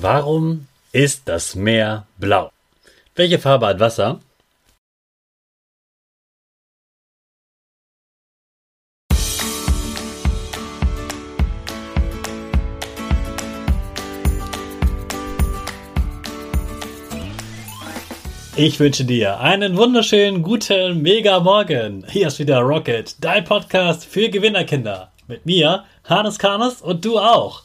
Warum ist das Meer blau? Welche Farbe hat Wasser? Ich wünsche dir einen wunderschönen guten Mega Morgen. Hier ist wieder Rocket, dein Podcast für Gewinnerkinder. Mit mir, Hannes Karnes und du auch.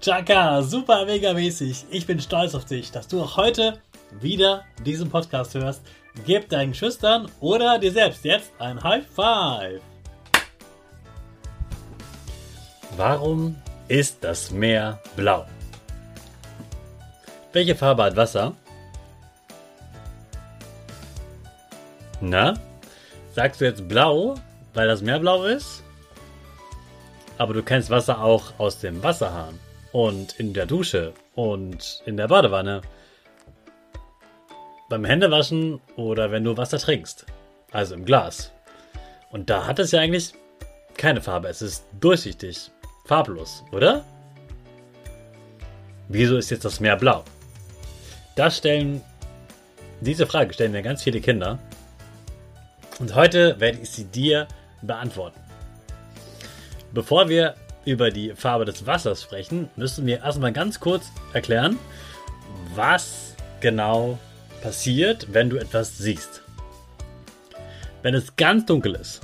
Chaka, super mega mäßig. Ich bin stolz auf dich, dass du auch heute wieder diesen Podcast hörst. Gib deinen Schüchtern oder dir selbst jetzt ein High Five. Warum ist das Meer blau? Welche Farbe hat Wasser? Na? Sagst du jetzt blau, weil das Meer blau ist? Aber du kennst Wasser auch aus dem Wasserhahn und in der Dusche und in der Badewanne. Beim Händewaschen oder wenn du Wasser trinkst. Also im Glas. Und da hat es ja eigentlich keine Farbe. Es ist durchsichtig, farblos, oder? Wieso ist jetzt das Meer blau? Das stellen, diese Frage stellen mir ganz viele Kinder. Und heute werde ich sie dir beantworten. Bevor wir über die Farbe des Wassers sprechen, müssen wir erstmal ganz kurz erklären, was genau passiert, wenn du etwas siehst. Wenn es ganz dunkel ist,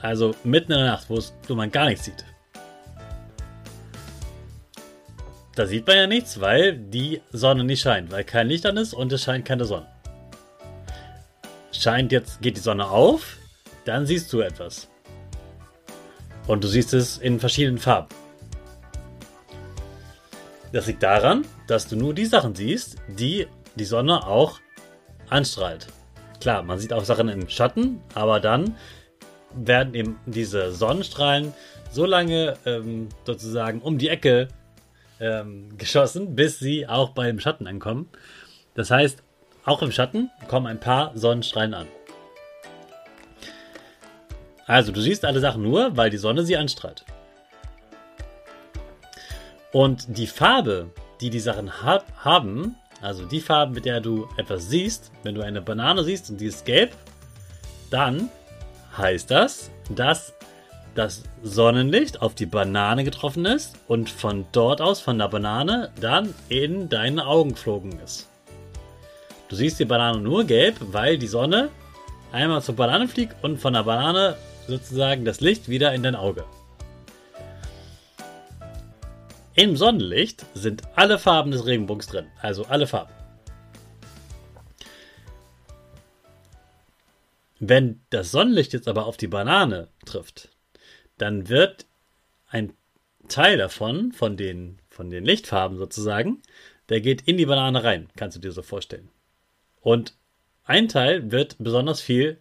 also mitten in der Nacht, wo, es, wo man gar nichts sieht, da sieht man ja nichts, weil die Sonne nicht scheint, weil kein Licht an ist und es scheint keine Sonne. Scheint jetzt, geht die Sonne auf, dann siehst du etwas. Und du siehst es in verschiedenen Farben. Das liegt daran, dass du nur die Sachen siehst, die die Sonne auch anstrahlt. Klar, man sieht auch Sachen im Schatten, aber dann werden eben diese Sonnenstrahlen so lange ähm, sozusagen um die Ecke ähm, geschossen, bis sie auch beim Schatten ankommen. Das heißt, auch im Schatten kommen ein paar Sonnenstrahlen an. Also du siehst alle Sachen nur, weil die Sonne sie anstrahlt. Und die Farbe, die die Sachen hab, haben, also die Farbe, mit der du etwas siehst, wenn du eine Banane siehst und die ist gelb, dann heißt das, dass das Sonnenlicht auf die Banane getroffen ist und von dort aus, von der Banane, dann in deine Augen geflogen ist. Du siehst die Banane nur gelb, weil die Sonne einmal zur Banane fliegt und von der Banane sozusagen das Licht wieder in dein Auge. Im Sonnenlicht sind alle Farben des Regenbogens drin, also alle Farben. Wenn das Sonnenlicht jetzt aber auf die Banane trifft, dann wird ein Teil davon, von den, von den Lichtfarben sozusagen, der geht in die Banane rein, kannst du dir so vorstellen. Und ein Teil wird besonders viel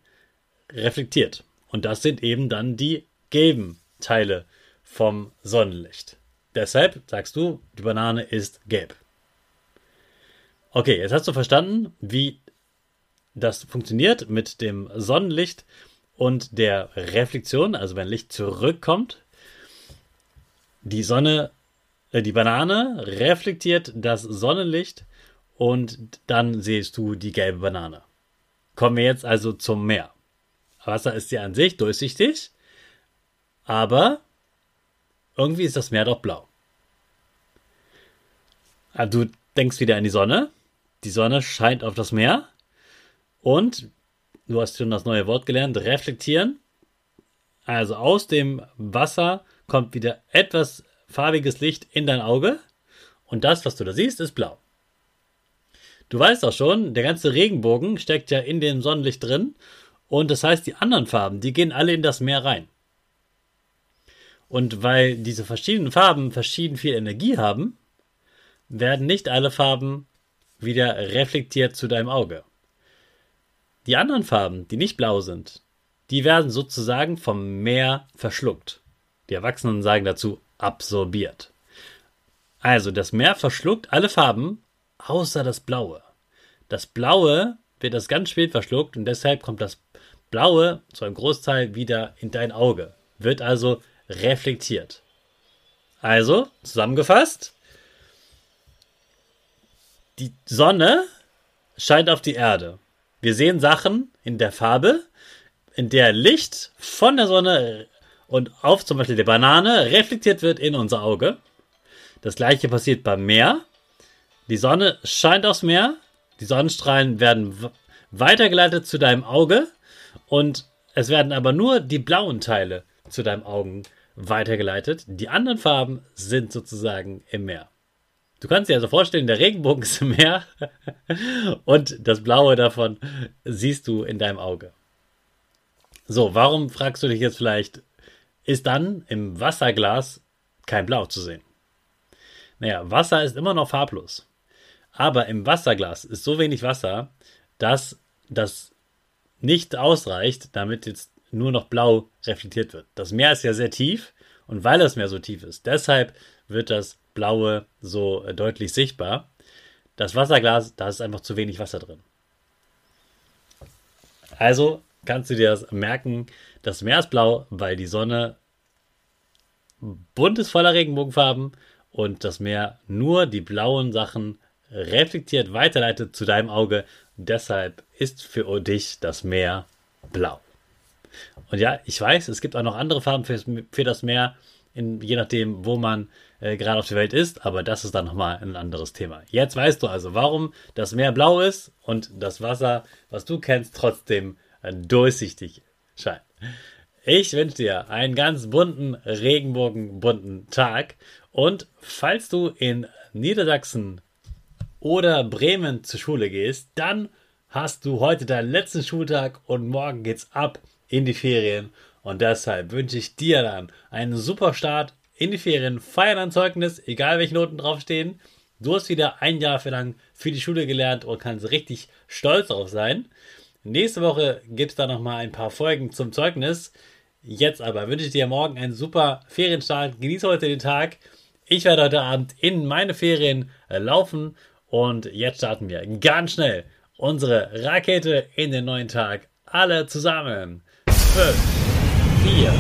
reflektiert. Und das sind eben dann die gelben Teile vom Sonnenlicht. Deshalb sagst du, die Banane ist gelb. Okay, jetzt hast du verstanden, wie das funktioniert mit dem Sonnenlicht und der Reflexion, also wenn Licht zurückkommt. Die Sonne, äh, die Banane reflektiert das Sonnenlicht und dann siehst du die gelbe Banane. Kommen wir jetzt also zum Meer. Wasser ist ja an sich durchsichtig, aber irgendwie ist das Meer doch blau. Also du denkst wieder an die Sonne. Die Sonne scheint auf das Meer. Und du hast schon das neue Wort gelernt, reflektieren. Also aus dem Wasser kommt wieder etwas farbiges Licht in dein Auge. Und das, was du da siehst, ist blau. Du weißt auch schon, der ganze Regenbogen steckt ja in dem Sonnenlicht drin. Und das heißt, die anderen Farben, die gehen alle in das Meer rein. Und weil diese verschiedenen Farben verschieden viel Energie haben, werden nicht alle Farben wieder reflektiert zu deinem Auge. Die anderen Farben, die nicht blau sind, die werden sozusagen vom Meer verschluckt. Die Erwachsenen sagen dazu absorbiert. Also das Meer verschluckt alle Farben außer das Blaue. Das Blaue wird das ganz spät verschluckt und deshalb kommt das Blaue zu einem Großteil wieder in dein Auge. Wird also reflektiert. Also, zusammengefasst, die Sonne scheint auf die Erde. Wir sehen Sachen in der Farbe, in der Licht von der Sonne und auf zum Beispiel der Banane reflektiert wird in unser Auge. Das gleiche passiert beim Meer. Die Sonne scheint aufs Meer, die Sonnenstrahlen werden weitergeleitet zu deinem Auge und es werden aber nur die blauen Teile zu deinem Augen weitergeleitet. Die anderen Farben sind sozusagen im Meer. Du kannst dir also vorstellen, der Regenbogen ist im Meer und das Blaue davon siehst du in deinem Auge. So, warum fragst du dich jetzt vielleicht, ist dann im Wasserglas kein Blau zu sehen? Naja, Wasser ist immer noch farblos. Aber im Wasserglas ist so wenig Wasser, dass das nicht ausreicht, damit jetzt nur noch blau reflektiert wird. Das Meer ist ja sehr tief und weil das Meer so tief ist, deshalb wird das Blaue so äh, deutlich sichtbar. Das Wasserglas, da ist einfach zu wenig Wasser drin. Also kannst du dir das merken, das Meer ist blau, weil die Sonne bunt ist voller Regenbogenfarben und das Meer nur die blauen Sachen reflektiert weiterleitet zu deinem Auge. Deshalb ist für dich das Meer blau. Und ja, ich weiß, es gibt auch noch andere Farben für, das Meer, in, je nachdem, wo man äh, gerade auf der Welt ist, aber das ist dann nochmal ein anderes Thema. Jetzt weißt du also, warum das Meer blau ist und das Wasser, was du kennst, trotzdem äh, durchsichtig scheint. Ich wünsche dir einen ganz bunten, regenbogenbunten Tag und falls du in Niedersachsen oder Bremen zur Schule gehst, dann hast du heute deinen letzten Schultag und morgen geht's ab in die Ferien. Und deshalb wünsche ich dir dann einen super Start in die Ferien. Feiern ein Zeugnis, egal welche Noten draufstehen. Du hast wieder ein Jahr lang für die Schule gelernt und kannst richtig stolz darauf sein. Nächste Woche gibt es da nochmal ein paar Folgen zum Zeugnis. Jetzt aber wünsche ich dir morgen einen super Ferienstart. Genieße heute den Tag. Ich werde heute Abend in meine Ferien laufen und jetzt starten wir ganz schnell unsere Rakete in den neuen Tag. Alle zusammen. 5, 4,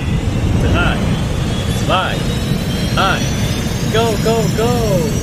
3, 2, 1. Go, go, go!